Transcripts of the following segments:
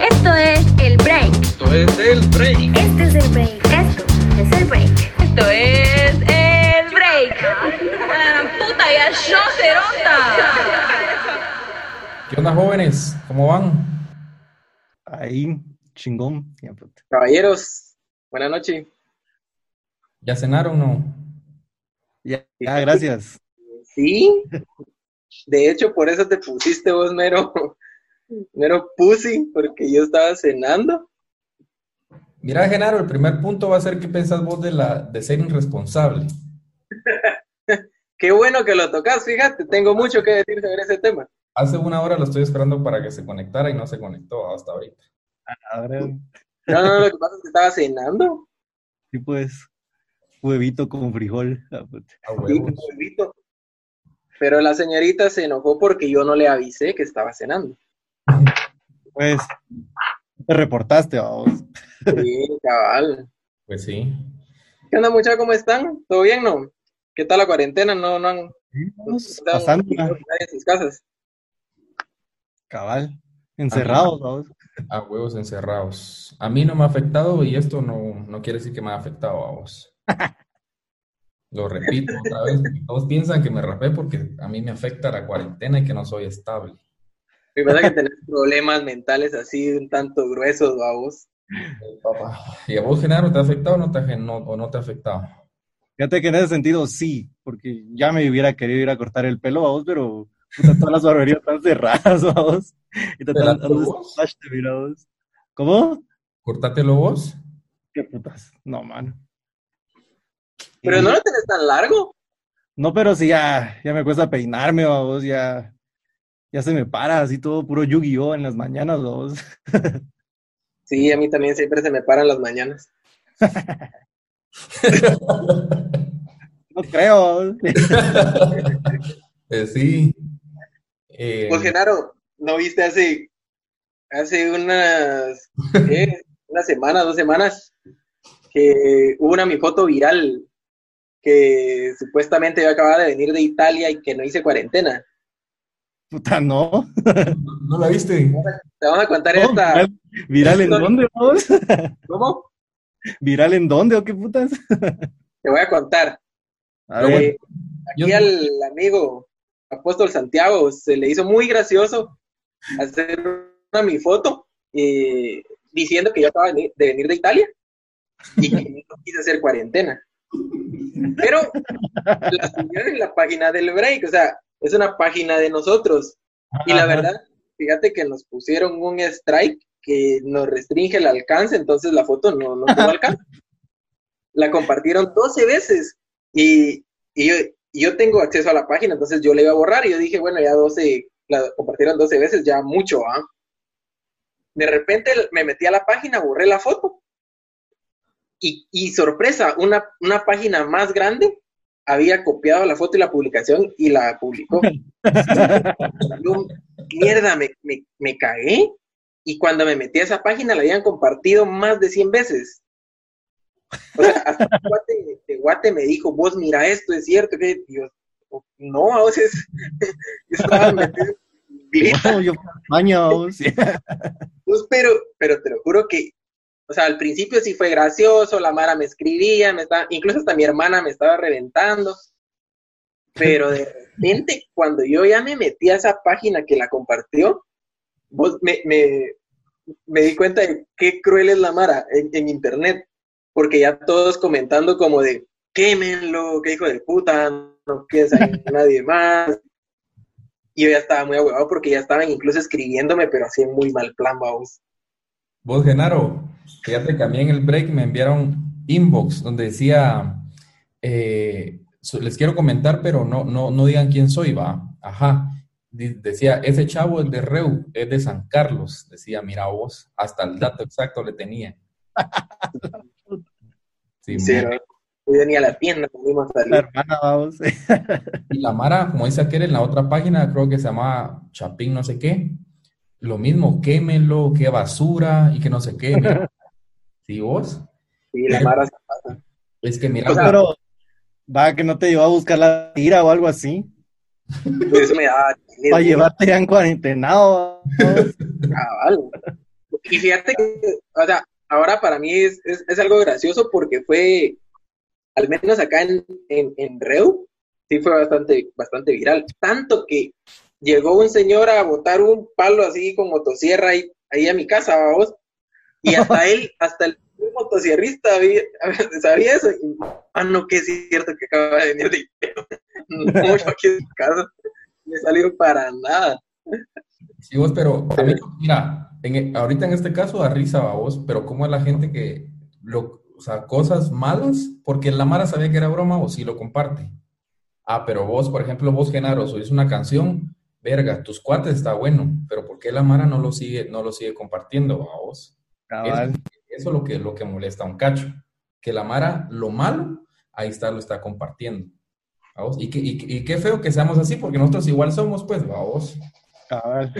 Esto es el break. Esto es el break. Este es el break. Esto es el break. Esto es el break. Puta, ya yo ¿Qué onda, jóvenes? ¿Cómo van? Ahí, chingón. Caballeros, buenas noches. ¿Ya cenaron o no? Ya, ya, gracias. Sí, de hecho, por eso te pusiste vos mero, mero pussy, porque yo estaba cenando. Mira, Genaro, el primer punto va a ser qué pensás vos de, la, de ser irresponsable. Qué bueno que lo tocas, fíjate, tengo mucho que decir sobre ese tema. Hace una hora lo estoy esperando para que se conectara y no se conectó hasta ahorita. Ahora, No, no, lo que pasa es que estaba cenando. sí, pues, huevito con frijol. Ah, Sí, huevos. huevito. Pero la señorita se enojó porque yo no le avisé que estaba cenando. Pues, te reportaste, vamos. Sí, cabal. Pues sí. ¿Qué onda, muchachos? ¿Cómo están? ¿Todo bien, no? ¿Qué tal la cuarentena? ¿No, no han, no han- pasando, nadie en sus casas? cabal. Encerrados, vamos. A huevos encerrados. A mí no me ha afectado y esto no, no quiere decir que me ha afectado a vos. Lo repito otra vez, todos piensan que me rapé porque a mí me afecta la cuarentena y que no soy estable. Me pasa que tenés problemas mentales así un tanto gruesos, vamos. Papá. ¿Y a vos, Genaro, te ha afectado o no te ha, gen- no- o no te ha afectado? Fíjate que en ese sentido sí, porque ya me hubiera querido ir a cortar el pelo, vamos, pero puta, todas las barberías están cerradas, vamos. Y te ¿Pelátelo están dando vos? ¿Cómo? Cortátelo vos. ¿Qué putas? No, mano. Pero no lo tenés tan largo. No, pero sí, ya, ya me cuesta peinarme, vamos, ya, ya se me para así todo puro Yu-Gi-Oh en las mañanas, vamos. Sí, a mí también siempre se me paran las mañanas. No creo. Eh, sí. Eh, Pues Genaro, ¿no viste hace, hace unas, ¿qué? Una semana, dos semanas, que hubo una mi foto viral que supuestamente yo acababa de venir de Italia y que no hice cuarentena. Puta, no. ¿No la viste? Te vamos a contar No, esta. ¿Viral, viral en dónde, vamos? ¿Cómo? ¿Viral en dónde o qué putas? Te voy a contar. A Pero ver, Eh, Yo- aquí al amigo Apóstol Santiago se le hizo muy gracioso hacer una mi foto eh, diciendo que yo acababa de venir- de venir de Italia y que no quise hacer cuarentena. Pero la subieron en la página del break, o sea, es una página de nosotros. Y la Ajá. verdad, fíjate que nos pusieron un strike que nos restringe el alcance, entonces la foto no, no tuvo alcance. La compartieron 12 veces y, y yo, y yo tengo acceso a la página, entonces yo le iba a borrar y yo dije, bueno, ya 12, la compartieron 12 veces, ya mucho, ¿ah? De repente me metí a la página, borré la foto y, y sorpresa, una, una página más grande había copiado la foto y la publicación y la publicó. Yo, mierda, me, me, me cagué. Y cuando me metí a esa página la habían compartido más de 100 veces. O sea, hasta Guate, de Guate me dijo, vos mira esto, es cierto. que yo, no, a veces yo estaba metido. Yo vamos. pues, pero, pero te lo juro que, o sea, al principio sí fue gracioso, la Mara me escribía, me estaba, incluso hasta mi hermana me estaba reventando. Pero de repente, cuando yo ya me metí a esa página que la compartió, vos me, me, me di cuenta de qué cruel es la Mara en, en internet. Porque ya todos comentando como de, quémenlo, qué hijo de puta, no quieres a nadie más. Y yo ya estaba muy ahuevado porque ya estaban incluso escribiéndome, pero así en muy mal plan, vamos. Vos, Genaro, fíjate que a mí en el break me enviaron inbox donde decía, eh, les quiero comentar, pero no, no, no digan quién soy, va. Ajá. Decía, ese chavo es de Reu, es de San Carlos. Decía, mira vos, hasta el dato exacto le tenía. Sí, Sí. Yo venía a la tienda, a salir. La hermana, vamos. Y la Mara, como dice aquel en la otra página, creo que se llama Chapín no sé qué, lo mismo, quémenlo, qué basura y que no sé qué. mira. ¿Sí vos? Sí, la Mara se pasa. Es que mira, Pero, va, que no te llevó a buscar la tira o algo así. Pues eso me daba chile, Para llevarte ya en cuarentenado. cabal. Y fíjate que, o sea, ahora para mí es, es, es algo gracioso porque fue, al menos acá en, en, en Reu, sí fue bastante, bastante viral. Tanto que llegó un señor a botar un palo así con motosierra ahí, ahí a mi casa, vamos. Y hasta él, hasta el motosierrista sabía eso. Y, ah, no, que es cierto que acaba de venir de yo aquí en casa no he salido para nada. Sí, vos, pero a mí, mira, en e- ahorita en este caso da risa a vos, pero ¿cómo es la gente que, lo, o sea, cosas malas, porque la Mara sabía que era broma o sí lo comparte? Ah, pero vos, por ejemplo, vos, Genaro, subís una canción, verga, tus cuates está bueno, pero ¿por qué la Mara no lo sigue, no lo sigue compartiendo a vos? Cabal. Eso, eso es lo que, lo que molesta a un cacho, que la Mara, lo malo, ahí está, lo está compartiendo. ¿a vos? Y, que- y, y qué feo que seamos así, porque nosotros igual somos, pues, a vos. Cabal.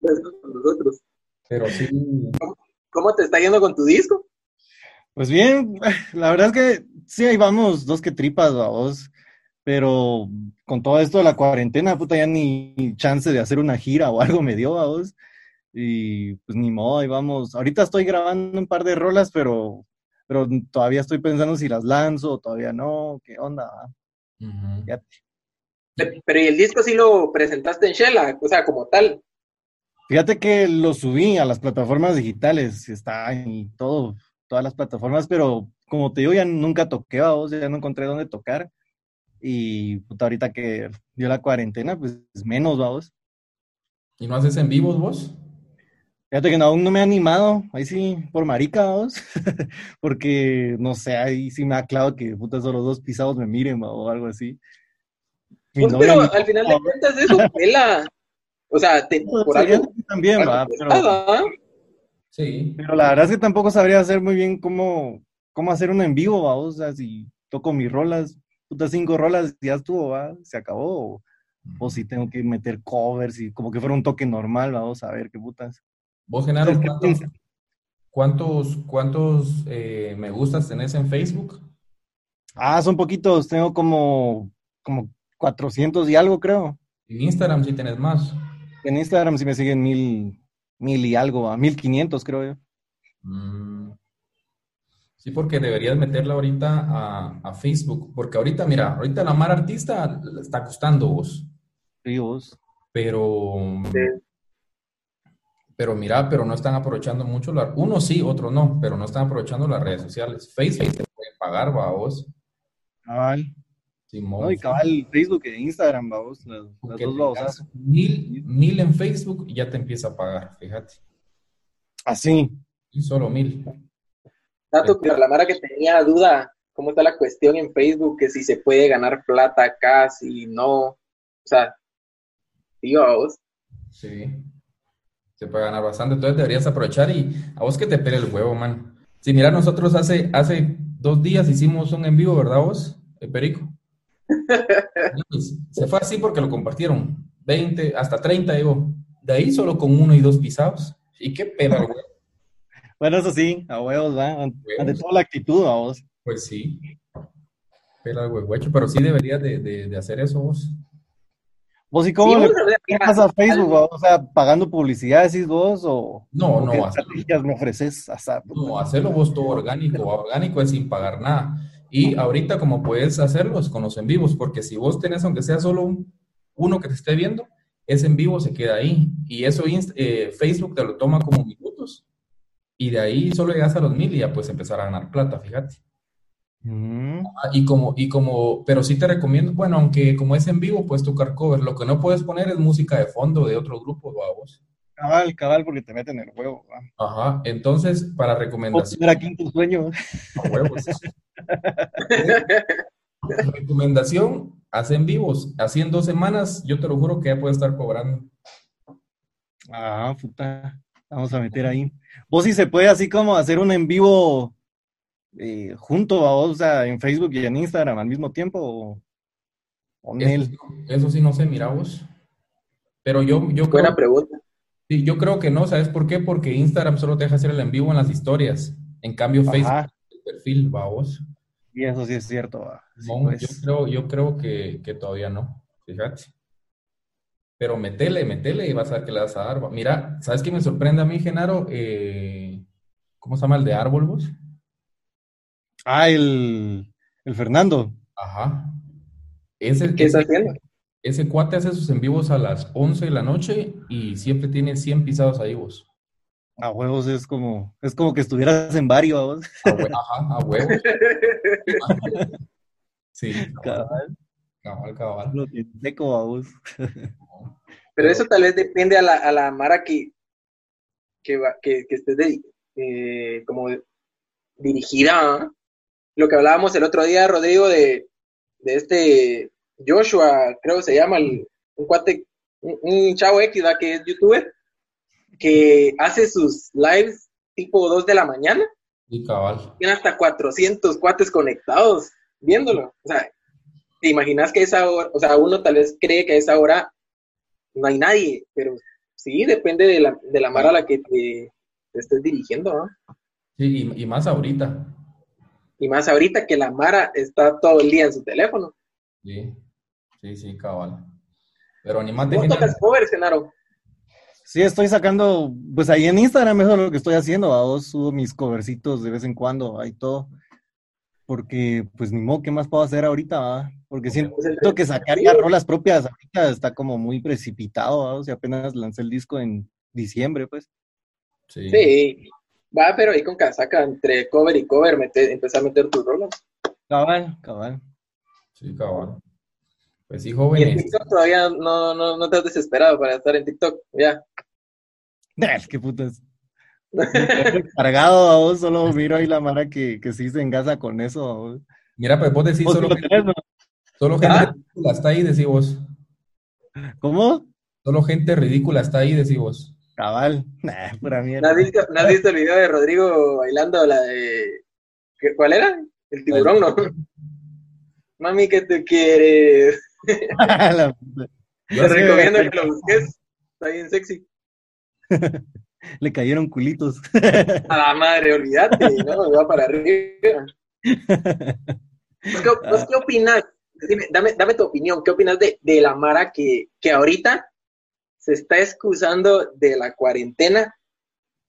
Pues, con nosotros. Pero sí, ¿Cómo te está yendo con tu disco? Pues bien, la verdad es que sí, ahí vamos, dos que tripas, vamos. Pero con todo esto de la cuarentena, puta, ya ni chance de hacer una gira o algo me dio, vamos. Y pues ni modo, ahí vamos. Ahorita estoy grabando un par de rolas, pero, pero todavía estoy pensando si las lanzo o todavía no. ¿Qué onda? Ujú. Ya- Pero ¿y el disco sí lo presentaste en Shella? O sea, como tal. Fíjate que lo subí a las plataformas digitales, está en todo, todas las plataformas, pero como te digo, ya nunca toqué, vamos, ya no encontré dónde tocar. Y puta, ahorita que dio la cuarentena, pues menos, vamos. ¿Y no haces en vivos vos? Fíjate que no, aún no me he animado, ahí sí, por marica, vamos. Porque, no sé, ahí sí me ha claro que puta, solo dos pisados me miren, va, o algo así. Pues, pero al final de cuentas eso pela. O sea, te, por algo. también, por va, pero... ¿va? Sí. Pero la verdad es que tampoco sabría hacer muy bien cómo, cómo hacer uno en vivo, ¿va? O sea, si toco mis rolas, putas cinco rolas, ya estuvo, ¿va? Se acabó. O, o si tengo que meter covers y como que fuera un toque normal, vamos a ver qué putas. Vos, Genaro, ¿Qué ¿cuántos, cuántos, cuántos, eh, me gustas tenés en Facebook? Ah, son poquitos, tengo como, como 400 y algo, creo. En Instagram sí tenés más. En Instagram sí me siguen mil, mil y algo, ¿va? 1500, creo yo. Mm. Sí, porque deberías meterla ahorita a, a Facebook, porque ahorita, mira, ahorita la Mara Artista le está costando vos, Sí, vos. pero, pero mira, pero no están aprovechando mucho, la, uno sí, otro no, pero no están aprovechando las redes sociales. Facebook te pueden pagar, va vos. Cabal. Simón. No, y cabal, Facebook e Instagram, vamos, las, las Porque dos babosas. mil, mil en Facebook y ya te empieza a pagar, fíjate. Así. Y solo mil. Dato para la Mara que tenía duda, ¿cómo está la cuestión en Facebook? Que si se puede ganar plata acá, si no. O sea, tío, a vos. Sí. Se puede ganar bastante. Entonces deberías aprovechar y a vos que te pele el huevo, man. Sí, mira, nosotros hace, hace dos días hicimos un en vivo, ¿verdad vos? El Perico. Pues, se fue así porque lo compartieron. 20, hasta 30, digo. De ahí solo con uno y dos pisados. Y qué pena, el huevo. Bueno, eso sí, a huevos, ¿va? Ante toda la actitud, vamos. Pues sí. Pela el huehuecho, pero sí deberías de, de- de hacer eso vos. ¿Vos y cómo Sí, le vos, ¿Qué pasa a Facebook? va? O sea, pagando publicidad, decís vos, o, No, o qué no, así- estrategias me ofreces? Sea, No, hacerlo vos todo orgánico. Orgánico es sin pagar nada. Y ahorita como puedes hacerlo es con los en vivos, porque si vos tenés, aunque sea solo un- uno que te esté viendo, ese en vivo se queda ahí. Y eso eh, Facebook te lo toma como minutos. Y de ahí solo llegas a los mil y ya puedes empezar a ganar plata, fíjate. Mm, Ah, Y como, y como, pero sí te recomiendo, bueno, aunque como es en vivo, puedes tocar cover. Lo que no puedes poner es música de fondo de otro grupo, ¿va vos. cabal, cabal, porque te meten el huevo. ¿va? Ajá, entonces, para recomendación. aquí en tu sueño. A huevos. Recomendación, haz en vivos. Así en dos semanas, yo te lo juro que ya puedes estar cobrando. Ah, puta. Vamos a meter ahí. Vos sí se puede así como hacer un en vivo eh, junto a vos, o sea, en Facebook y en Instagram al mismo tiempo. O, o Eso, eso sí no sé, mira vos. Pero yo, yo creo, Buena pregunta. sí, yo creo que no, ¿sabes por qué? Porque Instagram solo te deja hacer el en vivo en las historias. En cambio, Facebook, Ajá. el perfil, va vos. Y eso sí es cierto. va. Sí, Mon, pues. yo creo, yo creo que, que todavía no, fíjate. Pero metele, metele y vas a ver que le vas a dar. va. Mira, ¿sabes qué me sorprende a mí, Genaro? Eh, ¿cómo se llama el de árbol, vos? Ah, el, el Fernando. Ajá. Ese, ¿Qué está ese, haciendo? ese cuate hace sus en vivos a las 11 de la noche y siempre tiene 100 pisados ahí, vos. A huevos es como, es como que estuvieras en varios. vos. A hue- Ajá, a huevos. Sí, cabal, Cabal, cabal, cabal. lo que seco a vos. Pero eso tal vez depende a la, a la Mara que, que, va- que, que esté de- eh, como dirigida. ¿ah? Lo que hablábamos el otro día, Rodrigo, de, de este Joshua, creo que se llama, el- un cuate, un, un chavo X, ¿va? que es youtuber, que hace sus lives tipo 2 de la mañana, Sí, cabal. tiene hasta 400 cuates conectados viéndolo. O sea, te imaginas que esa hora, o sea, uno tal vez cree que a esa hora no hay nadie, pero sí, depende de la, de la mara a la que te, te estés dirigiendo, ¿no? Sí, y, y más ahorita. Y más ahorita que la mara está todo el día en su teléfono. Sí, sí, sí, cabal. Pero animate, ¿Vos Genaro. tocas covers, Genaro? Sí, estoy sacando, pues ahí en Instagram eso es lo que estoy haciendo, a vos subo mis covercitos de vez en cuando, ahí todo. Porque, pues ni modo, ¿qué más puedo hacer ahorita? va? Porque siento Pues, el- que sacar ya rolas propias ahorita está como muy precipitado, ¿va? o sea, apenas lancé el disco en diciembre, pues. Sí, Sí. Va, pero ahí con casaca, entre cover y cover, mete, empezar a meter tus rolas. Cabal, cabal. sí, cabal. Pues sí, Y en jóvenes. TikTok todavía no, no, no te has desesperado para estar en TikTok. Ya. Qué putas. Cargado a vos, solo miro ahí la mara que, que sí se engasa con eso. vos. Mira, pues vos decís Vos solo lo gente, tenés, ¿no? solo gente ¿Ah? ridícula está ahí, decís vos. ¿Cómo? Solo gente ridícula está ahí, decís vos. Cabal. Nah, pura ¿No mierda. has visto, no has visto el video de Rodrigo bailando la de... ¿qué- ¿Cuál era? El tiburón, ¿no? Mami, que tú quieres? La puta. Yo Te recomiendo que lo busques. Está bien sexy. Le cayeron culitos. A la madre, olvídate, ¿no? Va para arriba. ¿Vos qué, vos qué opinas? Dime, dame, dame tu opinión. ¿Qué opinas de, de la Mara que, que ahorita se está excusando de la cuarentena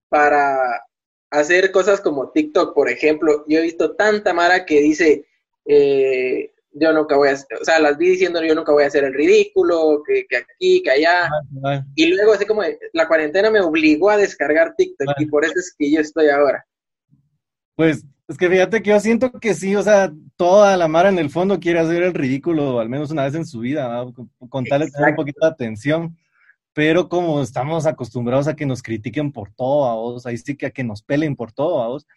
para hacer cosas como TikTok, por ejemplo? Yo he visto tanta Mara que dice, eh, yo nunca voy a, o sea, las vi diciendo yo nunca voy a hacer el ridículo, que, que aquí, que allá. Cabal. Y luego así como la cuarentena me obligó a descargar TikTok Bueno. y por eso es que yo estoy ahora. Pues es que fíjate que yo siento que sí, o sea, toda la mara en el fondo quiere hacer el ridículo al menos una vez en su vida, ¿va? con, tal de tener un poquito de atención. Pero como estamos acostumbrados a que nos critiquen por todo, a vos, ahí sí que a que nos pelen por todo, a vos.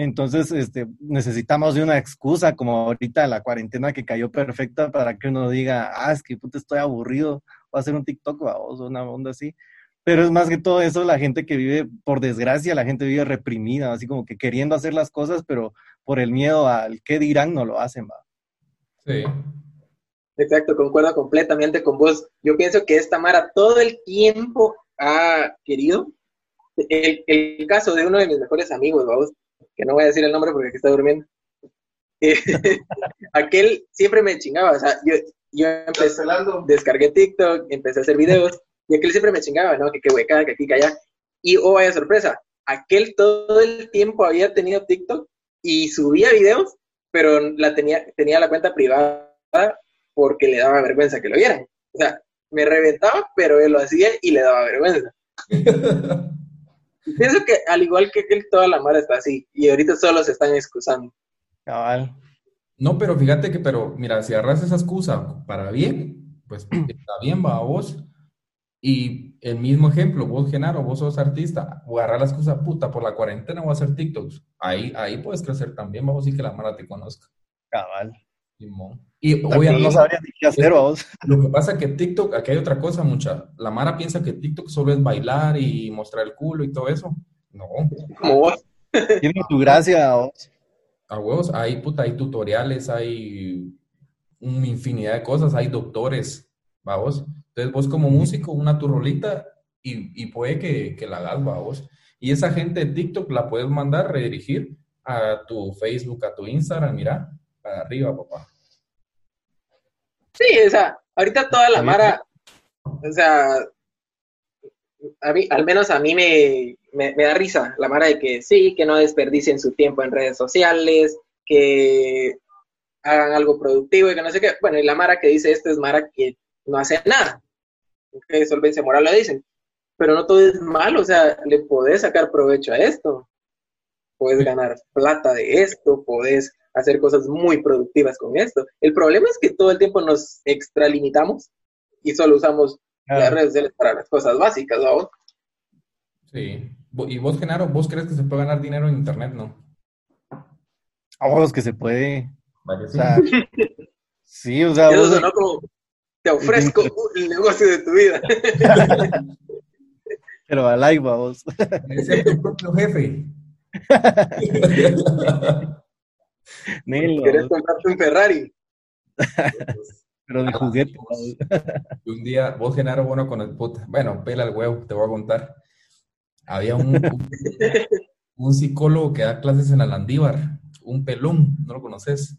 Entonces, este, necesitamos de una excusa, como ahorita la cuarentena que cayó perfecta para que uno diga, ah, es que puta, estoy aburrido, voy a hacer un TikTok, a vos, una onda así. Pero es más que todo eso, la gente que vive, por desgracia, la gente vive reprimida, así como que queriendo hacer las cosas, pero por el miedo al qué dirán no lo hacen, va. Sí. Exacto, concuerdo completamente con vos. Yo pienso que esta Mara todo el tiempo ha querido. El, el caso de uno de mis mejores amigos, vamos, que no voy a decir el nombre porque aquí está durmiendo. Eh, aquel siempre me chingaba, o sea, yo, yo empecé, descargué TikTok, empecé a hacer videos, y aquel siempre me chingaba, ¿no? Que qué hueca, que aquí, que allá. Y, oh, vaya sorpresa, aquel todo el tiempo había tenido TikTok y subía videos, pero la tenía, tenía la cuenta privada porque le daba vergüenza que lo vieran. O sea, me reventaba, pero él lo hacía y le daba vergüenza. Pienso que al igual que él, toda la mara está así. Y ahorita solo se están excusando. Cabal. No, pero fíjate que, pero mira, si agarras esa excusa para bien, pues está bien, va a vos. Y el mismo ejemplo, vos, Genaro, vos sos artista, o agarrar la excusa, puta, por la cuarentena voy a hacer TikToks. Ahí, ahí puedes crecer también, vamos, y que la Mara te conozca. Cabal. Simón. Y obviamente, no sabría ni qué hacer, ¿va vos. lo que pasa es que TikTok, aquí hay otra cosa, mucha. La Mara piensa que TikTok solo es bailar y mostrar el culo y todo eso. No, vos. Tiene tu gracia, ¿va vos. a huevos, hay, puta, hay tutoriales, hay una infinidad de cosas, hay doctores, vamos. Entonces vos como músico, una tu rolita y, y puede que, que la hagas, vamos. Y esa gente de TikTok la puedes mandar, redirigir a tu Facebook, a tu Instagram, mira, para arriba, papá. Sí, o sea, ahorita toda la mara O sea, a mí, al menos a mí me, me, me da risa la mara de que sí, que no desperdicien su tiempo en redes sociales, que hagan algo productivo y que no sé qué. Bueno, y la mara que dice esto es mara que no hace nada. Que solvencia moral lo dicen. Pero no todo es malo, o sea, le podés sacar provecho a esto. Puedes ganar plata de esto, podés hacer cosas muy productivas con esto. El problema es que todo el tiempo nos extralimitamos y solo usamos las redes sociales para las cosas básicas, ¿no? Sí. ¿Y vos, Genaro, vos crees que se puede ganar dinero en internet, no? A vos que se puede. Vaya, O sí. sea, sí, o sea, Eso vos- sonó como, te ofrezco el negocio de tu vida. pero a like, vos. Ser tu propio jefe. Nelo, ¿Quieres comprarte un Ferrari? pero de juguete. Vos- y un día, vos, Genaro, bueno, con el puta. Bueno, pela el huevo, te voy a contar. Había un, un, un psicólogo que da clases en la Landívar, un pelón, ¿no lo conoces?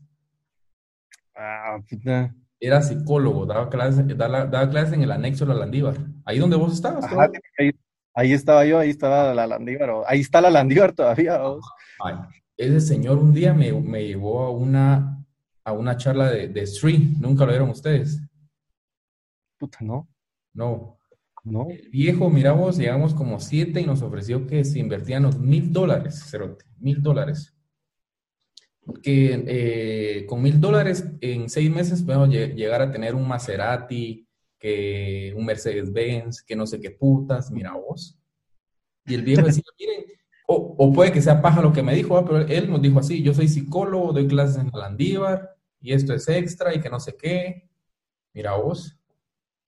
Ah, puta. Era psicólogo, daba clases, daba, daba clases en el anexo de la Landívar. Ahí donde vos estabas, Ajá, ahí, ahí estaba yo, ahí estaba la Landívar. o- Ahí está la Landívar todavía, vos. Ay, ese señor un día me, me llevó a una, a una charla de, de Street. ¿Nunca lo vieron ustedes? Puta, no, No. no. El viejo, mira vos, llegamos como siete y nos ofreció que se invertían los mil dólares, cerote, mil dólares. Que eh, con mil dólares en seis meses podemos lle- llegar a tener un Maserati, que un Mercedes-Benz, que no sé qué putas, mira vos. Y el viejo decía, miren, o, o puede que sea paja lo que me dijo, ah, pero él nos dijo así, yo soy psicólogo, doy clases en la Landívar, y esto es extra, y que no sé qué. Mira vos.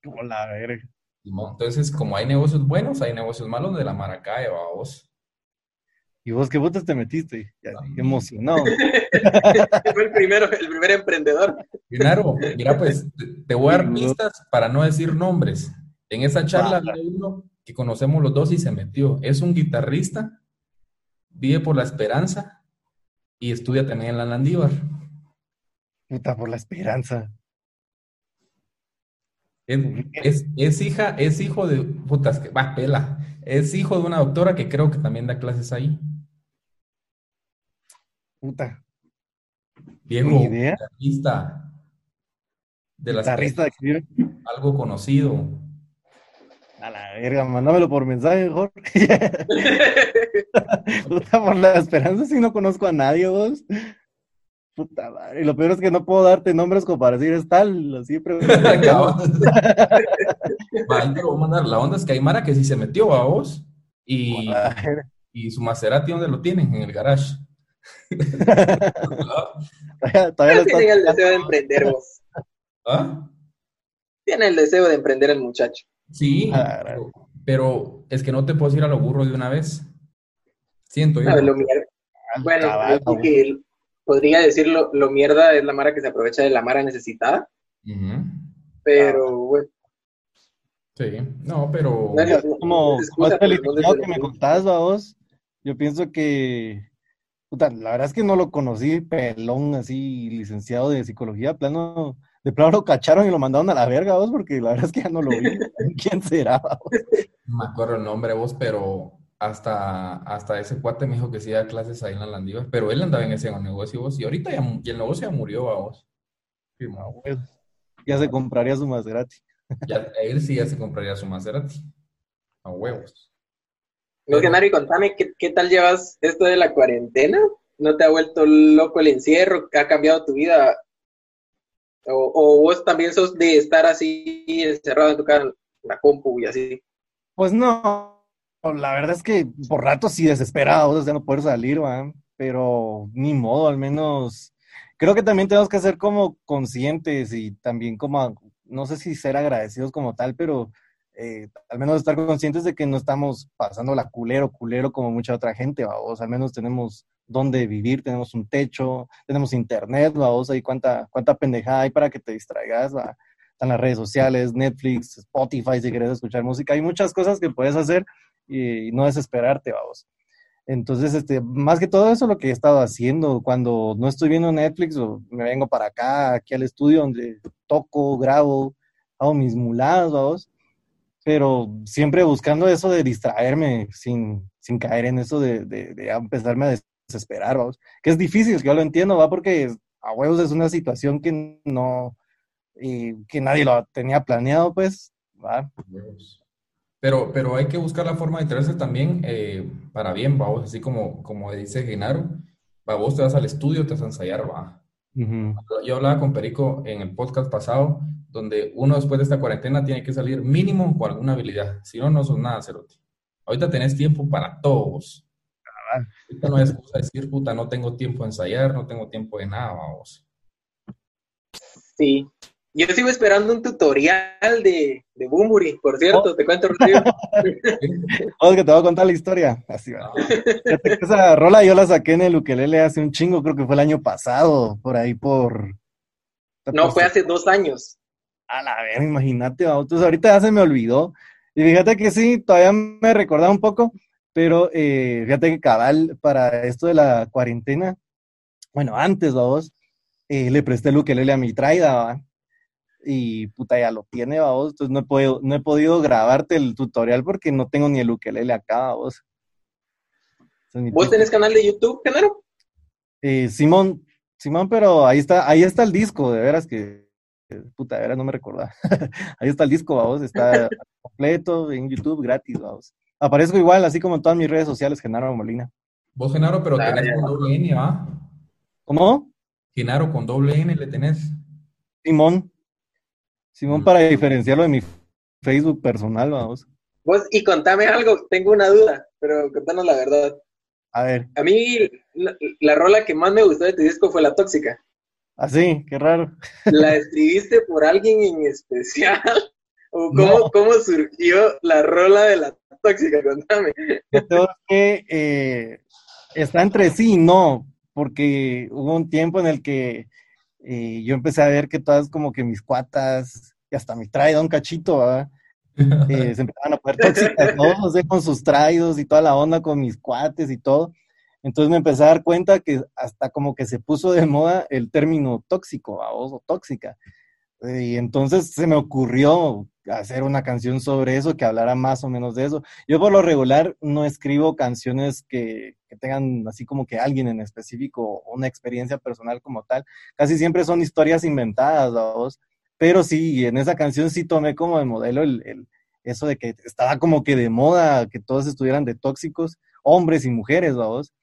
Como la verga. Simón, Entonces, como hay negocios buenos, hay negocios malos de la Maracae, vos. ¿Y vos qué putas te metiste? Ya, emocionado. Fue el primero, el primer emprendedor. Genaro, mira, pues te, voy a dar pistas para no decir nombres. En esa charla Va. había uno que conocemos los dos y se metió. Es un guitarrista, vive por la esperanza y estudia también en la Landívar. Puta, por la esperanza. Es, es, es hija, es hijo de, putas, que va, pela. Es hijo de una doctora que creo que también da clases ahí. Puta. Idea. guitarrista de las Guitarrista de algo conocido. A la verga, mándamelo por mensaje, mejor. Puta, por la esperanza, si no conozco a nadie, vos. Puta madre. Y lo peor es que no puedo darte nombres como para decir es tal, así ahí te lo voy a mandar. La onda es que hay Mara que sí se metió a vos y, y su Maserati, ¿dónde lo tienen? En el garage. Todavía, todavía lo Tienen el deseo de emprender vos. ¿Ah? Tiene el deseo de emprender el muchacho. Sí, Ah, pero, pero es que no te puedo decir a lo burro de una vez. Siento yo. A ver, lo mier- Bueno, cabal, yo creo que podría decirlo, lo mierda es la mara que se aprovecha de la mara necesitada, pero bueno, Sí, no, pero No, no, como, desde que me contás, vos, yo pienso que, puta, la verdad es que no lo conocí pelón así, licenciado de psicología, plano, de plano lo cacharon y lo mandaron a la verga, vos, porque la verdad es que ya no lo vi. ¿Quién será? vos? no me acuerdo el nombre vos, pero hasta, hasta ese cuate me dijo que sí da clases ahí en la Landívar, pero él andaba en ese negocio vos, y ahorita ya, y el negocio ya murió a vos. Sí. Ya se compraría su Maserati. Ya, él sí ya se compraría su Maserati. A huevos. Genaro, y contame, ¿qué, ¿qué tal llevas esto de la cuarentena? ¿No te ha vuelto loco el encierro? ¿Ha cambiado tu vida? ¿O, o vos también sos de estar así encerrado en tu casa, la compu y así? Pues no, la verdad es que por rato sí desesperado, de no poder salir, ¿va? pero ni modo, al menos creo que también tenemos que ser como conscientes y también como, no sé si ser agradecidos como tal, pero eh, al menos estar conscientes de que no estamos pasando la culero, culero como mucha otra gente, vamos, al menos tenemos dónde vivir, tenemos un techo, tenemos internet, vamos, ahí cuánta, cuánta pendejada hay para que te distraigas, están las redes sociales, Netflix, Spotify, si quieres escuchar música, hay muchas cosas que puedes hacer y no desesperarte, vamos. Entonces, este, más que todo eso lo que he estado haciendo, cuando no estoy viendo Netflix me vengo para acá, aquí al estudio donde toco, grabo, hago mis muladas, vamos, pero siempre buscando eso de distraerme sin, sin caer en eso de, de, de empezarme a desesperar, vamos. Que es difícil, que yo lo entiendo, va, porque a huevos es una situación que no, y que nadie lo tenía planeado, pues, va. Pero, pero hay que buscar la forma de traerse también eh, para bien, vamos, así como, como dice Genaro, va, vos te vas al estudio, te vas a ensayar, va. Yo hablaba con Perico en el podcast pasado, donde uno después de esta cuarentena tiene que salir mínimo con alguna habilidad, si no, no sos nada, cerote. Ahorita tenés tiempo para todos. Ahorita no hay excusa de decir, puta, no tengo tiempo de ensayar, no tengo tiempo de nada, vamos. Sí. Yo sigo esperando un tutorial de, de Bumburi, por cierto, te cuento, Rodrigo. Vamos que te voy a contar la historia. Así va. Que Esa rola yo la saqué en el ukelele hace un chingo, creo que fue el año pasado, por ahí por... No, fue hace dos años. A la ver, imagínate, va. entonces ahorita ya se me olvidó. Y fíjate que sí, todavía me recordaba un poco, pero eh, fíjate que cabal para esto de la cuarentena, bueno, antes, vamos, eh, le presté el ukelele a mi traida, ¿va? y puta, ya lo tiene, vamos, entonces no he podido, no he podido grabarte el tutorial porque no tengo ni el ukelele acá, vos. ¿Vos tenés canal de YouTube, Genaro? Eh, Simón, Simón, pero ahí está, ahí está el disco, de veras que, que, puta, de veras no me recordaba. ahí está el disco, vamos, está completo en YouTube, gratis, vamos. Aparezco igual, así como en todas mis redes sociales, Genaro Molina. Vos, Genaro, pero Ah, tenés ya. con doble N, ¿va? ¿Cómo? Genaro con doble N le tenés. Simón. Simón Mm. para diferenciarlo de mi Facebook personal, vamos. Vos, y contame algo, tengo una duda, pero contanos la verdad. A ver, A mí, la, la rola que más me gustó de tu disco fue La Tóxica. así, qué raro. ¿La escribiste por alguien en especial? ¿O cómo, No. cómo surgió la rola de La Tóxica? Contame. Creo que eh, está entre sí y no, porque hubo un tiempo en el que eh, yo empecé a ver que todas como que mis cuatas, y hasta mi traida un cachito, ¿verdad? Eh, se empezaban a poner tóxicas todos, ¿eh? con sus traidos y toda la onda con mis cuates y todo. Entonces me empecé a dar cuenta que hasta como que se puso de moda el término tóxico, ¿vaos? o tóxica. Eh, Y entonces se me ocurrió hacer una canción sobre eso, que hablara más o menos de eso. Yo por lo regular no escribo canciones que, que tengan así como que alguien en específico, una experiencia personal como tal. Casi siempre son historias inventadas, ¿vaos? Pero sí, en esa canción sí tomé como de modelo el, el- eso de que estaba como que de moda, que todos estuvieran de tóxicos, hombres y mujeres, vamos.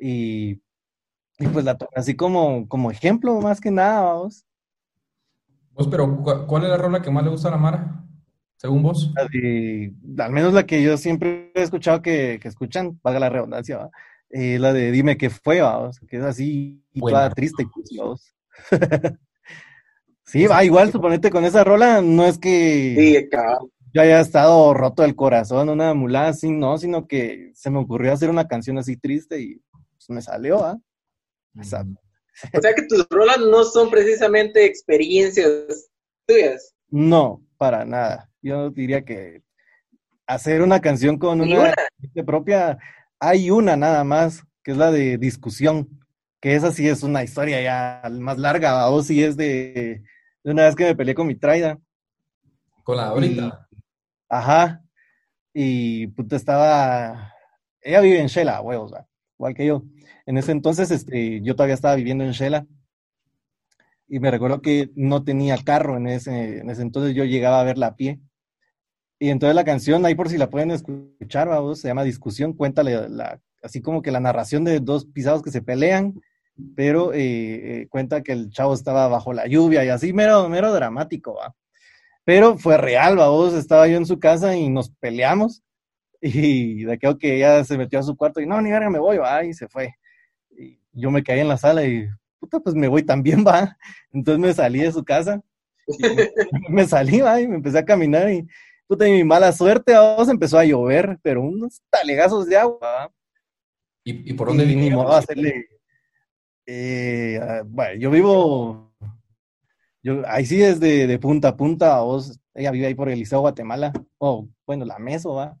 Y, y pues la tomé así como, como ejemplo, más que nada, vamos. Vos, pero ¿cu- ¿cuál es la rola que más le gusta a la Mara? Según vos. La de- al menos la que yo siempre he escuchado que, que escuchan, valga la redundancia, ¿va? Eh, la de Dime qué fue, vamos, que es así, Buena. toda triste, y vamos. Sí, va, igual, suponete con esa rola, no es que Sí, yo haya estado roto del corazón, una mulada así, no, sino que se me ocurrió hacer una canción así triste y pues, me salió, ¿ah? Exacto. O sea que tus rolas no son precisamente experiencias tuyas. No, para nada. Yo diría que hacer una canción con una una. experiencia propia, hay una nada más, que es la de discusión, que esa sí es una historia ya más larga, o sí es de, de una vez que me peleé con mi traida. Con la ahorita. Ajá. Y puta estaba. Ella vive en Shela, huevos, igual que yo. En ese entonces, este, yo todavía estaba viviendo en Shela. Y me recuerdo que no tenía carro en ese, en ese entonces, yo llegaba a verla a pie. Y entonces la canción, ahí por si la pueden escuchar, vamos, se llama Discusión, cuenta la, así como que la narración de dos pisados que se pelean, pero eh, eh, cuenta que el chavo estaba bajo la lluvia y así, mero, mero dramático, va. Pero fue real, vos, estaba yo en su casa y nos peleamos. Y de aquello que ella se metió a su cuarto y no, ni verga, me voy, va, y se fue. Yo me caí en la sala y, puta, pues me voy también, va. Entonces me salí de su casa. y me, salí, va, y me empecé a caminar y, puta, y mi mala suerte, vos, empezó a llover, pero unos talegazos de agua, va. ¿Y, y por dónde Y modo hacerle. Eh, ah, bueno, yo vivo. Yo, ahí sí desde de punta a punta, vos, ella vive ahí por el Liceo Guatemala, o bueno, la Meso, va.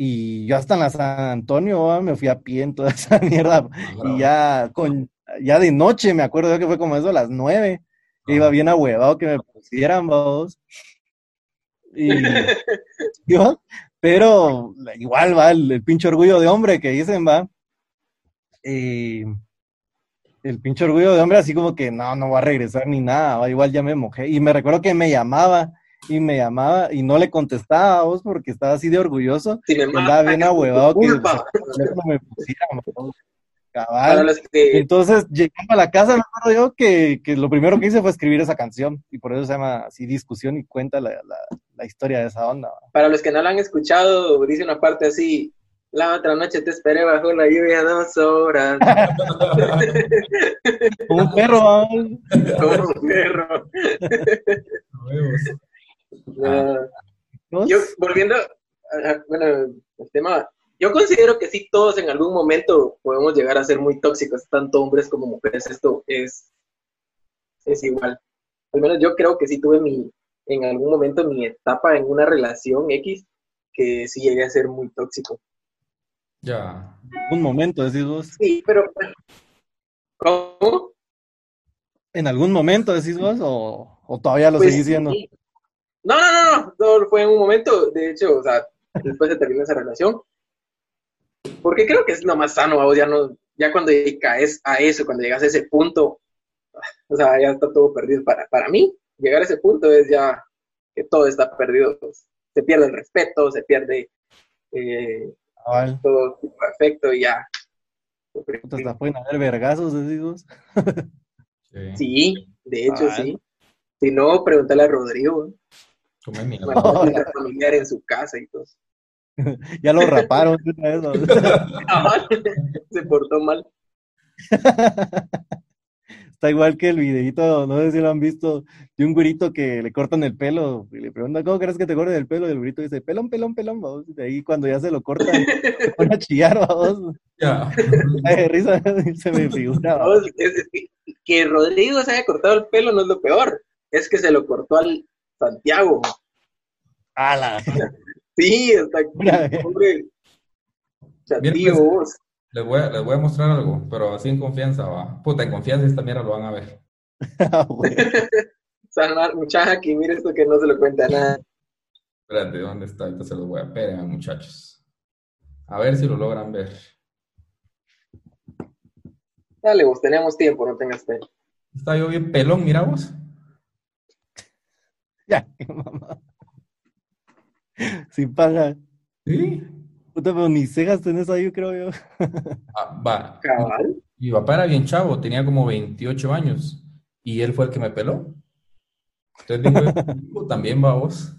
Y yo hasta en la San Antonio, me fui a pie en toda esa mierda. Y ya con, ya de noche, me acuerdo yo que fue como eso a las nueve, iba bien ahuevado que me pusieran, vos. Y, yo, pero igual va el, el pinche orgullo de hombre que dicen, va. El pinche orgullo de hombre, así como que no, no va a regresar ni nada, va, igual ya me mojé. Y me recuerdo que me llamaba y me llamaba y no le contestaba a vos porque estaba así de orgulloso. Si me Andaba bien ahuevado que el culpa. teléfono me pusiera, cabal. que Entonces, llegando a la casa, me acuerdo yo que, que lo primero que hice fue escribir esa canción y por eso se llama así Discusión y cuenta la, la- la historia de esa onda. Para los que no lo han escuchado, dice una parte así, la otra noche te esperé bajo la lluvia dos horas, Como un perro, como un perro. Ah, yo, volviendo, a- a- bueno, el tema, yo considero que sí, todos en algún momento podemos llegar a ser muy tóxicos, tanto hombres como mujeres, esto es, es igual. Al menos yo creo que sí tuve mi, en algún momento mi etapa en una relación X, que sí llegué a ser muy tóxico. Ya. Un momento, decís vos. Sí, pero... ¿Cómo? ¿En algún momento decís vos o, o todavía lo Pues, seguís siendo? sí. No, no, no, no, no, fue en un momento, de hecho, o sea, después de terminar esa relación, porque creo que es lo más sano, vos ya no, ya cuando caes a eso, cuando llegas a ese punto, o sea, ya está todo perdido para, para mí, llegar a ese punto es ya que todo está perdido, pues, se pierde el respeto, se pierde eh, todo tipo de afecto y ya. Hasta pueden haber vergazos. Sí. Sí, de hecho sí. Si no, pregúntale a Rodrigo, Familiar en su casa y todo. Ya lo raparon de una vez, ¿no? se portó mal. Está igual que el videito, no sé si lo han visto, de un güirito que le cortan el pelo y le preguntan, ¿cómo crees que te corten el pelo? Y el güirito dice, pelón, pelón, pelón, vamos. Y de ahí cuando ya se lo cortan, se pone a chillar, vamos. Ya. De risa, se me figura. No, vamos. es- es que, que Rodrigo se haya cortado el pelo no es lo peor, es que se lo cortó al Santiago. ¡Hala! Sí, está Mira, hombre. Chatío, Mira, pues, vos. Les voy, a, les voy a mostrar algo, pero así en confianza, va. Puta, en confianza esta mierda lo van a ver. Sanar, muchacha, aquí mire esto que no se lo cuenta nada. Espérate, ¿dónde está? Ahorita se los voy a... Espérenme, muchachos. A ver si lo logran ver. Dale, vos, tenemos tiempo, no tengas pena. Está yo bien pelón, mira vos. Ya, qué mamá. Sin paga. Sí. Puta, pero ni cejas tenés ahí, creo yo. Ah, va. Cabal. Mi papá era bien chavo, tenía como 28 años. Y él fue el que me peló. Entonces digo, también va vos.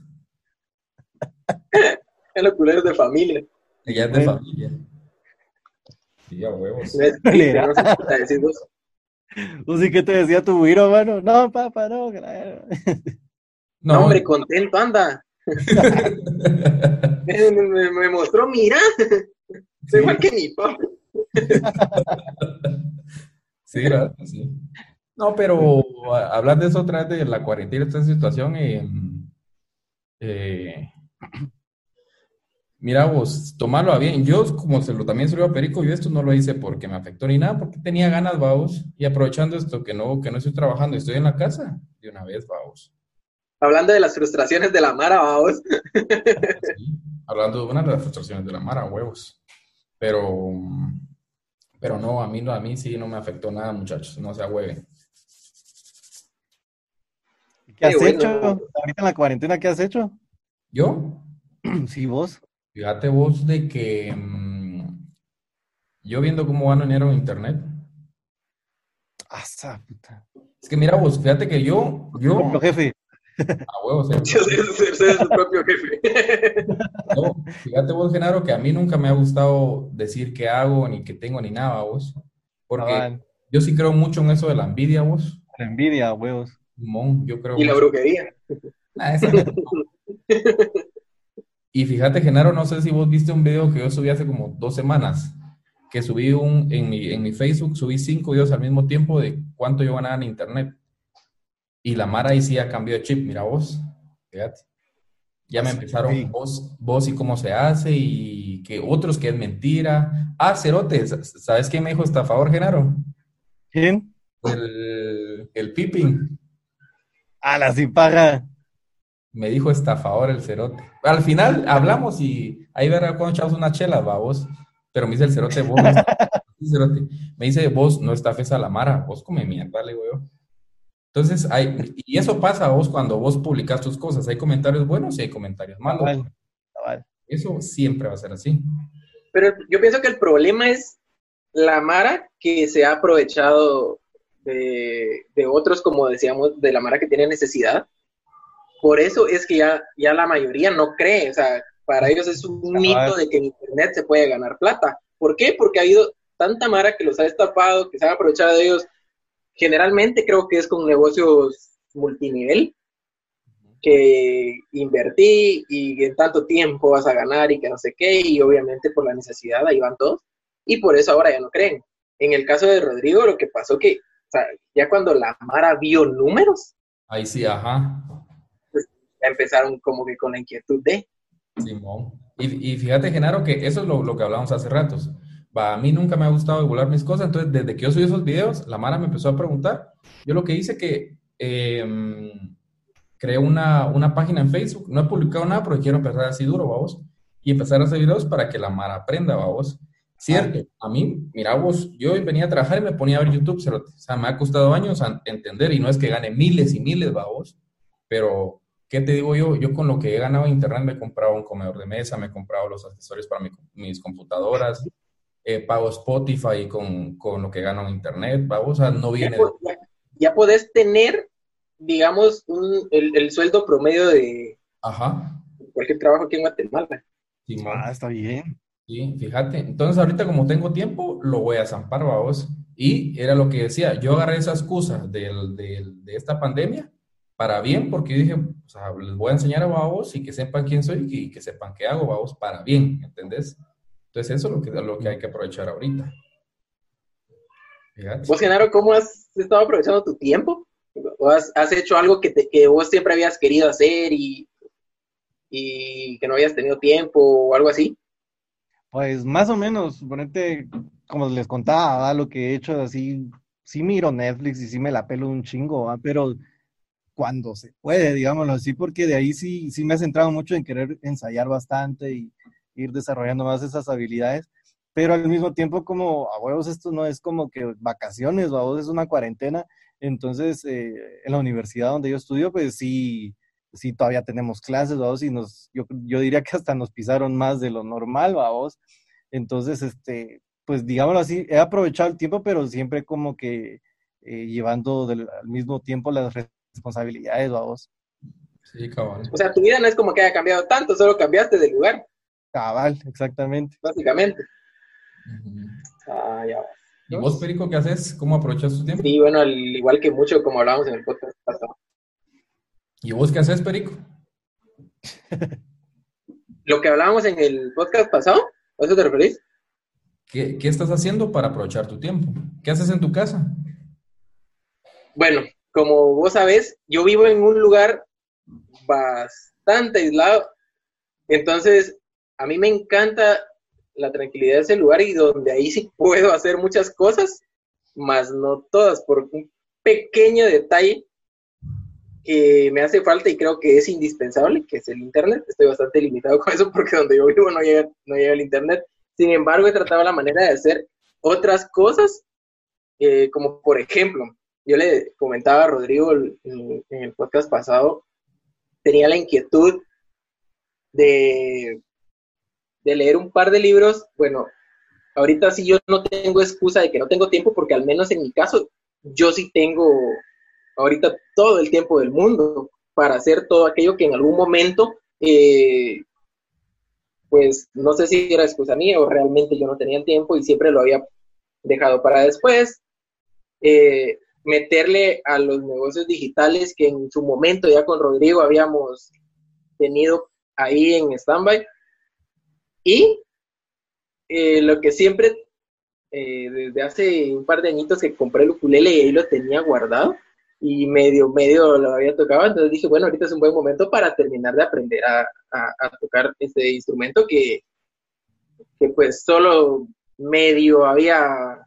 Es lo culero de familia. Ella es de Bueno. familia. Sí, a huevos. ¿O sí que te decía tu güiro, mano? No, papá, no. claro. No, No, hombre, contento anda. Me, me- me mostró, mira. Soy igual que papá. Sí, ¿verdad? Sí. No, pero hablando de eso otra vez de la cuarentena, esta situación, eh, eh, mira vos, tomarlo a bien. Yo, como se lo también se lo a Perico, yo esto no lo hice porque me afectó ni nada, porque tenía ganas, vamos, y aprovechando esto que no, que no estoy trabajando, estoy en la casa, de una vez, vamos. Hablando de las frustraciones de la Mara, vamos. Sí, hablando de una de las frustraciones de la Mara, huevos. Pero, pero no, a mí, no, a mí sí no me afectó nada, muchachos, no se hueven. ¿Qué has bueno. hecho? Ahorita en la cuarentena, ¿qué has hecho? ¿Yo? Sí, vos. Fíjate vos de que mm, yo viendo cómo van enero en internet, Asa, puta. es que mira vos, fíjate que yo, yo, jefe. A huevos, Yo soy, soy- soy su propio jefe. no, fíjate vos, Genaro, que a mí nunca me ha gustado decir qué hago, ni qué tengo, ni nada, vos, porque yo sí creo mucho en eso de la envidia, vos, La envidia, huevos. Simón, yo creo Y la brujería. Ah, esa no. Y fíjate, Genaro, no sé si vos viste un video que yo subí hace como dos semanas, que subí un, en mi, en mi Facebook, subí cinco videos al mismo tiempo de cuánto yo ganaba en internet. Y la Mara ahí sí ya cambió de chip, mira vos, fíjate. Ya me empezaron Sí. vos, vos y cómo se hace y que otros que es mentira. Ah, Cerotes, ¿sabes quién me dijo estafador, Genaro? ¿Quién? El, el Pippin. A la sin paga. Me dijo estafador el cerote. Al final hablamos y ahí verá cuando echamos una chela, va vos. Pero me dice el cerote, vos. no cerote. Me dice, vos no estafes a la Mara, vos come mierda, le digo yo. Entonces, hay, y eso pasa a vos cuando vos publicas tus cosas. Hay comentarios buenos y hay comentarios malos. Eso siempre va a ser así. Pero yo pienso que el problema es la Mara que se ha aprovechado de, de otros, como decíamos, de la Mara que tiene necesidad. Por eso es que ya, ya la mayoría no cree, o sea, para ellos es un mito de que en Internet se puede ganar plata. ¿Por qué? Porque ha habido tanta Mara que los ha estafado, que se ha aprovechado de ellos. Generalmente creo que es con negocios multinivel, que invertí y en tanto tiempo vas a ganar y que no sé qué, y obviamente por la necesidad ahí van todos, y por eso ahora ya no creen. En el caso de Rodrigo, lo que pasó que, o sea, ya cuando la Mara vio números, Ahí sí, ajá. ya empezaron como que con la inquietud de, Simón. Y, y fíjate, Genaro, que eso es lo, lo que hablábamos hace ratos. Va, a mí nunca me ha gustado divulgar mis cosas, entonces desde que yo subí esos videos, la Mara me empezó a preguntar. Yo lo que hice que eh, creé una, una página en Facebook, no he publicado nada porque quiero empezar así duro, vamos, y empezar a hacer videos para que la Mara aprenda, vamos. Cierto, a mí, mira vos, yo venía a trabajar y me ponía a ver YouTube, cerote. o sea, me ha costado años a- entender y no es que gane miles y miles, vamos, pero ¿qué te digo yo? Yo con lo que he ganado en internet me he comprado un comedor de mesa, me he comprado los accesorios para mi- mis computadoras, eh, pago Spotify con, con lo que gano en internet, vamos, o sea, no ya, viene... ya- ya podés tener, digamos, un- el, el sueldo promedio de Ajá, cualquier trabajo aquí en Guatemala. Ah, está bien. Sí, fíjate. Entonces, ahorita como tengo tiempo, lo voy a zampar, vamos. Y era lo que decía, yo agarré esa excusa del- del- de esta pandemia para bien, porque dije, o sea, les voy a enseñar a vos y que sepan quién soy y que sepan qué hago, vos, para bien, ¿entendés? Entonces, eso es lo que, lo que hay que aprovechar ahorita. Fíjate. Vos, Genaro, ¿cómo has estado aprovechando tu tiempo? ¿O has, has hecho algo que, te- que vos siempre habías querido hacer y, y que no habías tenido tiempo o algo así? Pues más o menos, ponete, como les contaba, ¿va? lo que he hecho así, sí miro Netflix y sí me la pelo un chingo, ¿va? Pero cuando se puede, digámoslo así, porque de ahí sí, sí me he centrado mucho en querer ensayar bastante y ir desarrollando más esas habilidades, pero al mismo tiempo como a huevos esto no es como que vacaciones, a vos es una cuarentena, entonces eh, en la universidad donde yo estudio, pues sí, sí todavía tenemos clases, vamos, y nos, yo, yo diría que hasta nos pisaron más de lo normal, vamos. Entonces, este, pues digámoslo así, he aprovechado el tiempo, pero siempre como que eh, llevando del- al mismo tiempo las responsabilidades, vamos. Sí, cabal. O sea, tu vida no es como que haya cambiado tanto, solo cambiaste de lugar, Cabal, exactamente. básicamente. Ujú. Ah, ya. ¿Y vos, Perico, qué haces? ¿Cómo aprovechas tu tiempo? Sí, bueno, al igual que mucho como hablábamos en el podcast pasado. ¿Y vos qué haces, Perico? Lo que hablábamos en el podcast pasado, ¿a eso te referís? ¿Qué, qué estás haciendo para aprovechar tu tiempo? ¿Qué haces en tu casa? Bueno, como vos sabés, yo vivo en un lugar bastante aislado, entonces a mí me encanta la tranquilidad de ese lugar y donde ahí sí puedo hacer muchas cosas, más no todas, por un pequeño detalle que me hace falta y creo que es indispensable, que es el internet. Estoy bastante limitado con eso porque donde yo vivo no llega, no llega el internet. Sin embargo, he tratado la manera de hacer otras cosas, eh, como por ejemplo, yo le comentaba a Rodrigo en, en el podcast pasado, tenía la inquietud de, de leer un par de libros. Bueno, ahorita sí yo no tengo excusa de que no tengo tiempo, porque al menos en mi caso, yo sí tengo ahorita todo el tiempo del mundo para hacer todo aquello que en algún momento, eh, pues no sé si era excusa mía o realmente yo no tenía tiempo y siempre lo había dejado para después. Eh, meterle a los negocios digitales que en su momento ya con Rodrigo habíamos tenido ahí en stand-by. Y eh, lo que siempre, eh, desde hace un par de añitos que compré el ukulele y ahí lo tenía guardado y medio, medio lo había tocado, entonces dije, bueno, ahorita es un buen momento para terminar de aprender a, tocar este instrumento que, que pues solo medio había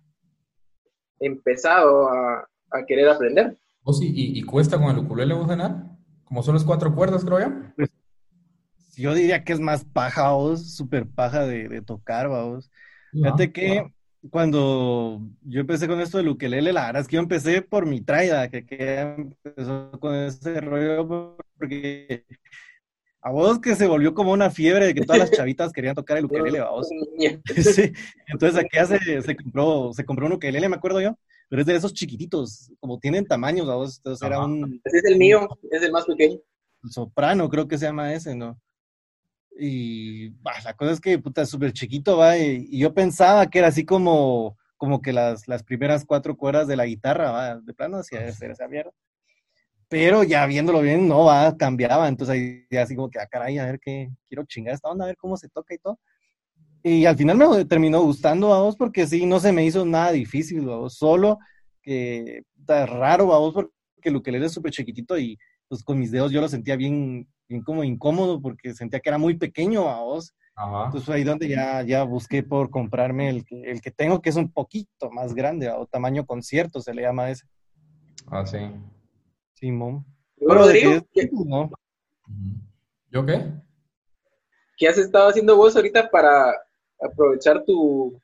empezado a, querer aprender. ¿Vos y, y- cuesta con el ukulele vos? Como solo es cuatro cuerdas, creo yo. Yo diría que es más paja, vos, súper paja de, de tocar, vos. Fíjate Ajá. que cuando yo empecé con esto del ukelele, la verdad es que yo empecé por mi traida, que, que empezó con ese rollo, porque a vos que se volvió como una fiebre de que todas las chavitas querían tocar el ukelele, a vos. Sí, entonces aquí ya se, se compró, se compró un ukelele, me acuerdo yo, pero es de esos chiquititos, como tienen tamaños, a vos, entonces era un Ese es el mío, es el más pequeño. soprano, creo que se llama ese, ¿no? Y bah, la cosa es que, puta, súper chiquito, va, y, y yo pensaba que era así como, como que las, las primeras cuatro cuerdas de la guitarra, va, de plano hacía esa, esa mierda. Pero ya viéndolo bien, no, va, cambiaba, entonces ahí ya así como que, ah, caray, a ver qué, quiero chingar esta onda, a ver cómo se toca y todo. Y al final me terminó gustando a vos porque sí, no se me hizo nada difícil, a vos, solo que está raro a vos porque el ukelele es súper chiquitito y pues con mis dedos yo lo sentía bien, bien como incómodo porque sentía que era muy pequeño a vos. Ajá. Entonces ahí donde ya, ya busqué por comprarme el que, el que tengo, que es un poquito más grande, o tamaño concierto se le llama ese. Ah, sí. Simón. Rodrigo, de ¿qué, no. ¿Yo qué? qué has estado haciendo vos ahorita para aprovechar tu,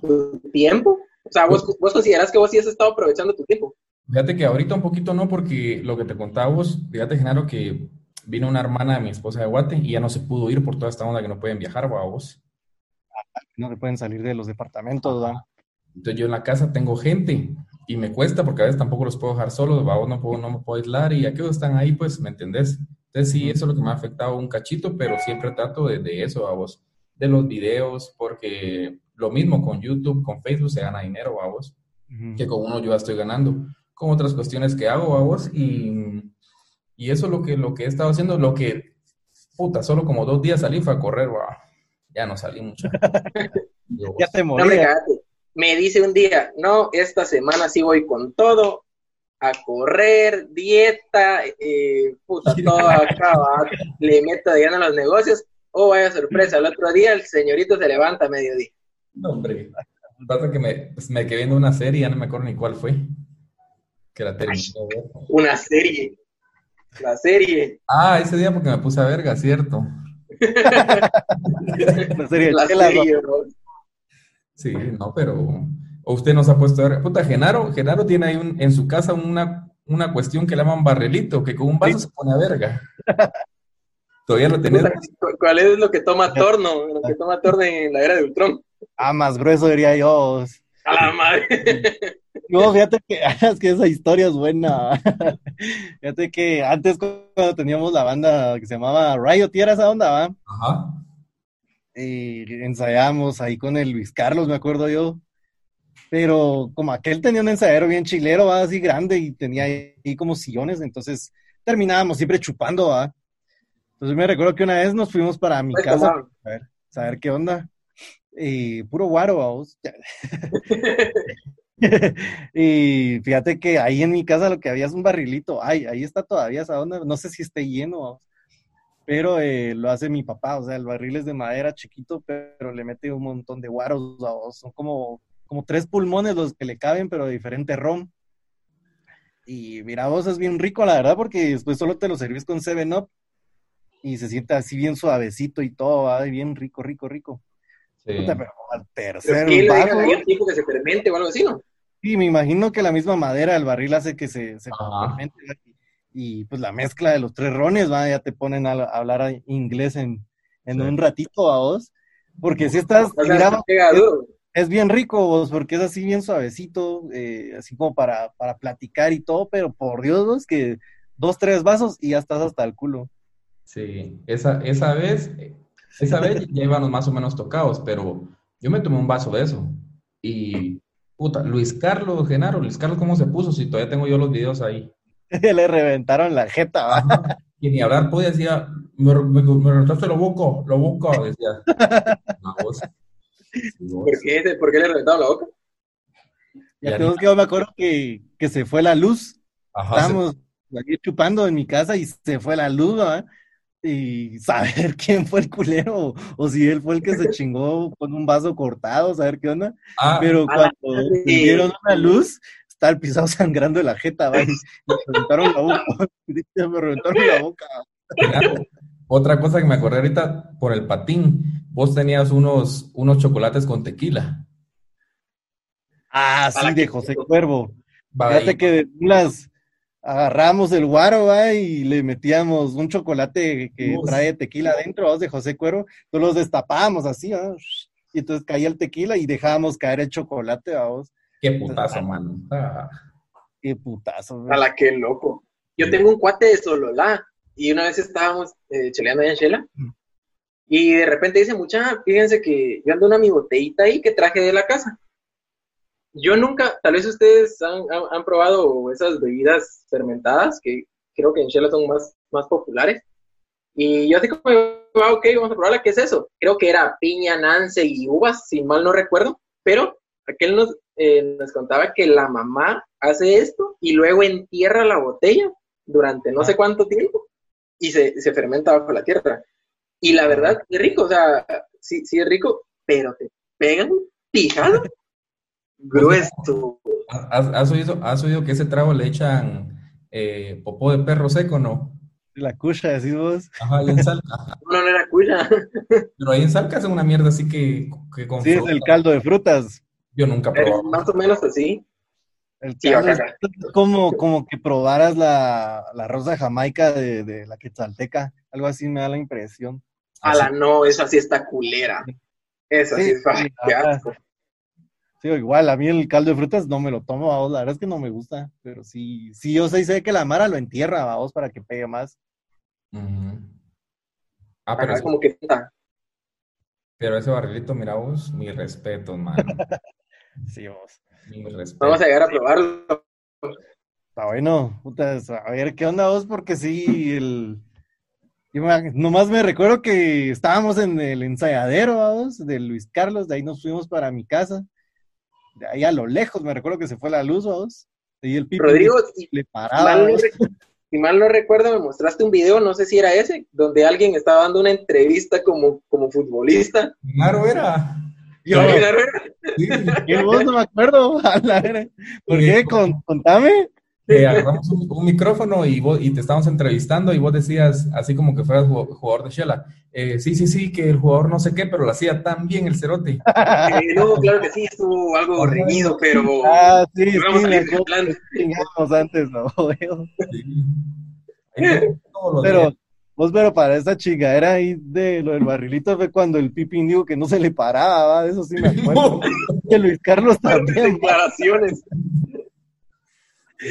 tu tiempo? O sea, ¿vos, vos considerás que vos sí has estado aprovechando tu tiempo. Fíjate que ahorita un poquito no, porque lo que te contaba vos, fíjate, Genaro, que vino una hermana de mi esposa de Guate y ya no se pudo ir por toda esta onda que no pueden viajar, va vos. No se pueden salir de los departamentos, ¿va? Entonces yo en la casa tengo gente y me cuesta porque a veces tampoco los puedo dejar solos, va, vos no puedo, no me puedo aislar y aquellos están ahí, pues, ¿me entendés? Entonces sí, eso es lo que me ha afectado un cachito, pero siempre trato de, de eso, a vos, de los videos, porque lo mismo con YouTube, con Facebook se gana dinero, a vos, que con uno yo ya estoy ganando, con otras cuestiones que hago, a vos, y, y eso es lo que, lo que he estado haciendo, lo que, puta, solo como dos días salí fue a correr, va, ya no salí mucho. Ya te No me morí. cagaste. Me dice un día, no, esta semana sí voy con todo, a correr, dieta, eh, puta, todo acá, va, le meto de lleno a los negocios. Oh, vaya sorpresa, el otro día el señorito se levanta a mediodía. No, hombre. Pasa que me, pues, me quedé viendo una serie, ya no me acuerdo ni cuál fue. Que la terminé de ver. Una serie. La serie. Ah, ese día porque me puse a verga, cierto. La serie La serie, bro. Sí, no, pero. O usted nos ha puesto a ver. Puta, Genaro, Genaro tiene ahí un- en su casa una, una cuestión que le llaman barrelito, que con un vaso se pone a verga. Todavía lo ¿cu- ¿Cuál es lo que toma Torno? Lo que toma Torno en la era de Ultron. Ah, más grueso diría yo. A la madre. No, fíjate que, es que esa historia es buena. Fíjate que antes cuando teníamos la banda que se llamaba Riot, ¿y era esa onda, va? Ajá. Y ensayábamos ahí con el Luis Carlos, me acuerdo yo. Pero como aquel tenía un ensayadero bien chilero, va, así grande, y tenía ahí como sillones, entonces terminábamos siempre chupando, va. Entonces me recuerdo que una vez nos fuimos para mi Pues, casa a ver, saber qué onda. Y puro guaro, vamos. y fíjate que ahí en mi casa lo que había es un barrilito. Ay, ahí está todavía esa onda. No sé si esté lleno, pero eh, lo hace mi papá. O sea, el barril es de madera chiquito, pero le mete un montón de guaros. vamos. Son como, como tres pulmones los que le caben, pero de diferente rom. Y mira, vos es bien rico, la verdad, porque después solo te lo servís con 7-Up y se siente así bien suavecito y todo, y bien rico, rico, rico. Sí. Puta, pero al Pero tercer ¿qué le vaso, tipo que se fermente o algo así, no? Sí, me imagino que la misma madera del barril hace que se, se y, y, pues la mezcla de los tres rones, ¿va? ya te ponen a, a hablar inglés en, en Sí. un ratito a vos, porque si estás, es bien rico vos, porque es así bien suavecito, eh, así como para, para platicar y todo, pero por Dios, vos, que dos, tres vasos y ya estás hasta el culo. Sí, esa, esa vez, esa vez ya íbamos más o menos tocados, pero yo me tomé un vaso de eso. Y, puta, Luis Carlos, Genaro, Luis Carlos, ¿cómo se puso? Si todavía tengo yo los videos ahí. Le reventaron la jeta, ¿va? Y ni hablar podía, decía, me, me, me reventaste lo busco, lo busco, decía. Sí, vos. ¿Por qué, ¿Por qué le reventaron la boca? Ya ni- que yo me acuerdo que, que se fue la luz. Ajá, se- Estábamos aquí chupando en mi casa y se fue la luz, ¿va? Y saber quién fue el culero o, si él fue el que se chingó con un vaso cortado, saber qué onda. ah, Pero cuando dieron una luz, estaba el pisado sangrando de la jeta, va, y me reventaron la boca. me reventaron la boca. Otra cosa que me acordé ahorita por el patín, vos tenías unos, unos chocolates con tequila. Ah, sí, de José Cuervo. Fíjate que las agarramos el guaro, va, y le metíamos un chocolate que Uf. trae tequila adentro, ¿va? de José Cuervo. Entonces los destapábamos así, ¿va? y entonces caía el tequila y dejábamos caer el chocolate, vamos. Qué putazo, mano. Ah, Qué putazo, A la que loco. Yo tengo un cuate de Sololá y una vez estábamos eh, cheleando allá en Shela y de repente dice, mucha, fíjense que yo ando una mi botellita ahí que traje de la casa. Yo nunca, tal vez ustedes han, han- han probado esas bebidas fermentadas que creo que en Shela son más, más populares. Y yo así como, ah, ok, vamos a probarla, ¿qué es eso? Creo que era piña, nance y uvas, si mal no recuerdo, pero aquel nos, eh, nos contaba que la mamá hace esto y luego entierra la botella durante no sé cuánto tiempo y se, se fermenta bajo la tierra. Y la verdad, es rico, o sea, sí, sí es rico, pero te pegan pijado grueso. ¿Has, has oído, has oído que ese trago le echan eh, popó de perro seco, no? La cucha, decís vos. Ajá, y en Salca. No, no era cuya. Pero ahí en Salca hacen una mierda así que, que con Sí, es el caldo de frutas. Yo nunca Es probado. más o menos así. El Sí, es como, como que probaras la, la rosa jamaica de, de la quetzalteca. Algo así me da la impresión. A la no, esa sí está culera. Esa sí, Sí, es fa- sí, qué asco. Sí, igual, a mí el caldo de frutas no me lo tomo, vamos, la verdad es que no me gusta, pero sí, sí, yo sé, sé que la Mara lo entierra, vamos, para que pegue más. Ah, pero, Ajá, ese- como que está. pero ese barrilito, mira vos, mi respeto, mano. Sí. Mi respeto. Vamos a llegar a probarlo. Está bueno, putas, a ver qué onda vos, porque sí, el... Yo me- nomás me recuerdo que estábamos en el ensayadero, vamos, de Luis Carlos, de ahí nos fuimos para mi casa, de ahí a lo lejos, me recuerdo que se fue la luz, vamos, y el pipi Rodrigo, si le si paraba, mal, no si mal no recuerdo, me mostraste un video, no sé si era ese, donde alguien estaba dando una entrevista como, como futbolista. Claro, era. Yo- ¿No era? Sí. ¿Qué vos no me acuerdo? A la vera. ¿Por qué? Con- contame. Eh, agarramos un, un micrófono y, vos- y te estábamos entrevistando y vos decías, así como que fueras ju- jugador de Shela, eh, sí, sí, sí, que el jugador no sé qué, pero lo hacía tan bien el cerote. Eh, no, claro que sí, estuvo algo reñido, pero Ah, sí, sí, que chingamos antes, ¿no? Veo. Sí. Pero, días. vos, pero para esa chingadera ahí de lo del barrilito fue cuando el Pipi dijo que no se le paraba, ¿va? de eso sí me acuerdo. Que Luis Carlos también. declaraciones.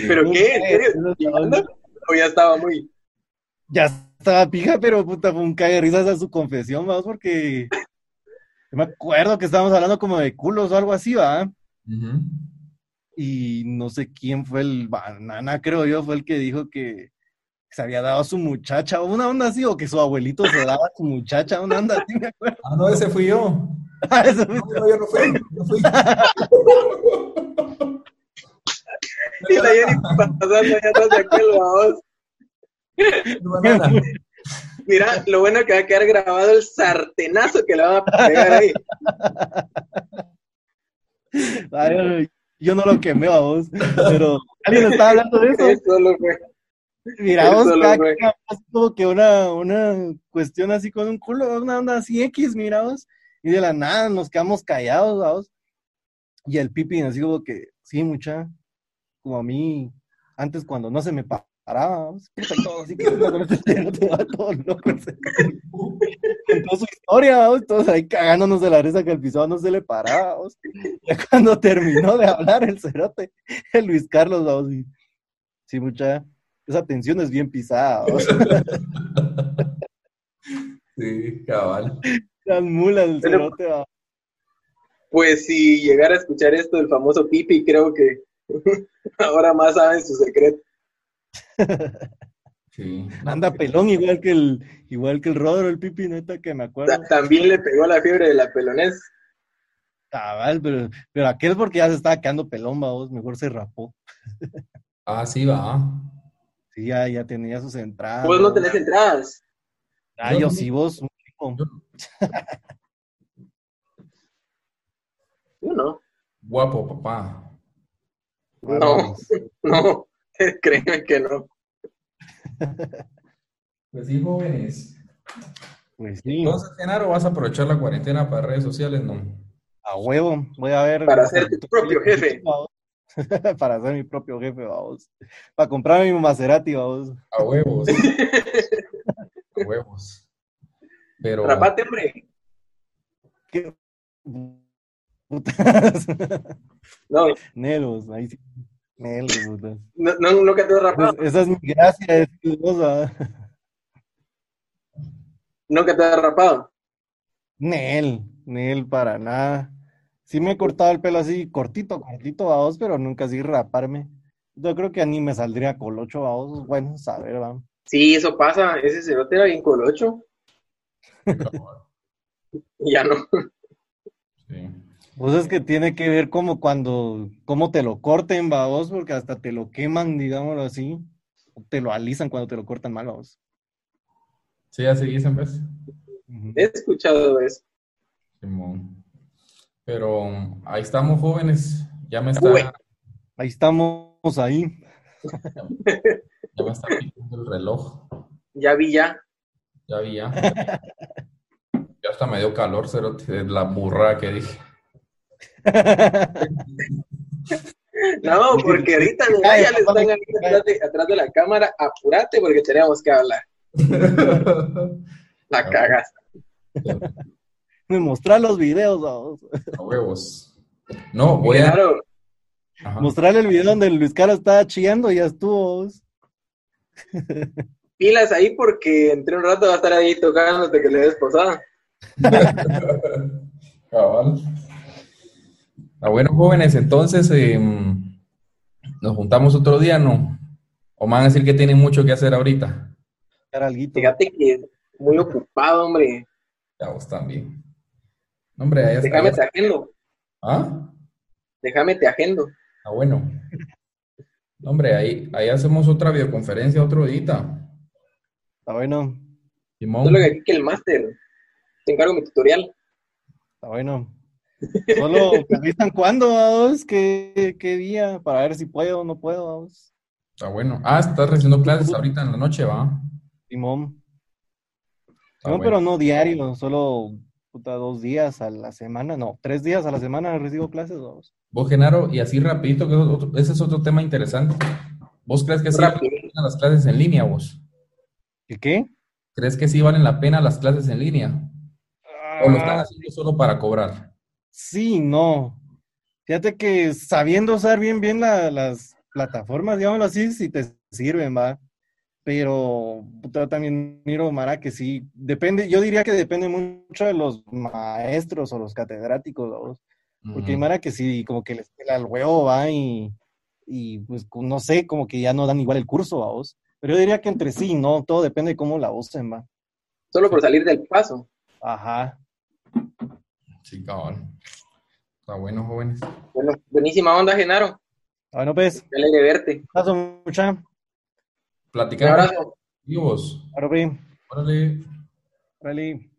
¿Pero qué? ¿En serio? ¿O ya estaba muy...? Ya estaba pija, pero puta, fue un cague de risas a su confesión, vamos, porque yo me acuerdo que estábamos hablando como de culos o algo así, ¿va? Y no sé quién fue el banana, creo yo, fue el que dijo que se había dado a su muchacha, o una onda así, o que su abuelito se daba a su muchacha, una onda así, me acuerdo. Ah, no, ese fui yo. Eso No, no, yo no fui, no fui. Y la Jenny pasando allá atrás de aquel. Banana. Mira, lo bueno que va a quedar grabado el sartenazo que le van a pegar ahí. Ay, yo no lo quemé a vos, pero alguien estaba hablando de eso. Eso lo fue. Mira, vos, como que una, una cuestión así con un culo, una onda así X, mira vos, y de la nada nos quedamos callados, vos. Y el pipi así como que, sí, mucha, como a mí, antes cuando no se me pa- paraba, puta, y todo así que con este te va todo loco. ese- Contó su historia, todos ahí cagándonos de la risa que el pisado no se le paraba. Ya cuando terminó de hablar el cerote, el Luis Carlos, vamos, y, sí, mucha, esa tensión es bien pisada. Sí, cabal. Las mulas, el Pero- cerote, vamos. Pues si llegara a escuchar esto del famoso Pipi, creo que ahora más saben su secreto. Sí. Anda pelón igual que el, igual que el Rodro, el pipi, neta, que me acuerdo. Ta- También le pegó la fiebre de la pelonés. Cabal, pero, pero aquel porque ya se estaba quedando pelón, vamos, mejor se rapó. Ah, sí, va. Sí, ya, ya tenía sus entradas. Vos no tenés entradas. Ah, yo sí, vos, un tipo. Yo no. Guapo, papá. No, no, créeme que no. Pues sí, jóvenes. Pues sí, Entonces, Genaro, ¿vas a aprovechar la cuarentena para redes sociales? No. a huevo. Voy a ver. Para ser tu propio jefe. Para ser mi propio jefe, vamos. Para comprarme mi Maserati, vamos. A huevos. a huevos. Pero. Rapate, hombre. ¿Qué? Putas. No, Nelos, ahí sí. Nelos, putas. no, no, nunca te has rapado. Pues, Esa es mi gracia, es mi cosa. Nunca te has rapado. Nel, Nel, para nada. Sí me he cortado el pelo así, cortito, cortito, vamos, pero nunca así raparme. Yo creo que ni me saldría colocho, vamos. Bueno, saber, vamos. Sí, eso pasa. Ese cerote era bien colocho. Ya no. Sí. Pues es que tiene que ver como cuando, cómo te lo corten, vamos, porque hasta te lo queman, digámoslo así. O te lo alisan cuando te lo cortan mal, vamos. Sí, así dicen, pues. He escuchado eso. Simón. Pero ahí estamos, jóvenes. Ya me está, Uy. Ahí estamos, ahí. ya me está picando el reloj. Ya vi ya. Ya vi, ya. Ya hasta me dio calor, cerote, de la burra que dije. No, porque ahorita ya le están ahí atrás de, atrás de la cámara. Apúrate porque tenemos que hablar. La cagas. Me mostrar los videos, vamos. A huevos. No, voy a. Claro, Ajá. Mostrarle el video donde Luis Carlos estaba chillando y ya estuvo. pilas ahí porque entre un rato va a estar ahí tocándote que le des posada. Cabal. Ah, bueno, jóvenes, entonces em, nos juntamos otro día, ¿no? O me van a decir que tienen mucho que hacer ahorita. Fíjate que muy ocupado, hombre. Ya vos también. No, Hombre, ahí está. Déjame te agendo. ¿Ah? Déjame te agendo. Ah, bueno. No, Hombre, ahí, ahí hacemos otra videoconferencia otro día. Está bueno, Simón. Solo que aquí que el máster. Te encargo mi tutorial. está bueno. Solo me avisan cuándo, vamos, qué, qué día, para ver si puedo o no puedo, vamos. Está bueno. Ah, estás recibiendo clases ahorita en la noche, ¿va? Simón. Está No, bueno. pero no diario, solo puta, dos días a la semana, no, tres días a la semana recibo clases, vamos. Vos, Genaro, y así rapidito, que es otro- ese es otro tema interesante. ¿Vos crees que sí valen Rápido. la pena las clases en línea, vos? ¿Qué qué? ¿Crees que sí valen la pena las clases en línea? ¿O lo están Ah, haciendo solo para cobrar? Sí, no. Fíjate que sabiendo usar bien bien la- las plataformas, digámoslo así, sí te sirven, va. Pero también miro, Mara, que sí, depende, yo diría que depende mucho de los maestros o los catedráticos, vamos. Porque. Mara que sí, como que les pela el huevo, va, y, y pues no sé, como que ya no dan igual el curso, vamos. Pero yo diría que entre sí, ¿no? Todo depende de cómo la usen, va. Solo por salir del paso. Ajá. Sí, cabal. Está bueno, jóvenes. Bueno, buenísima onda, Genaro. Bueno, pues, Qué alegre verte. paso mucha. Un Platicamos. abrazo. Y vos. Ahora, pues, Órale. órale.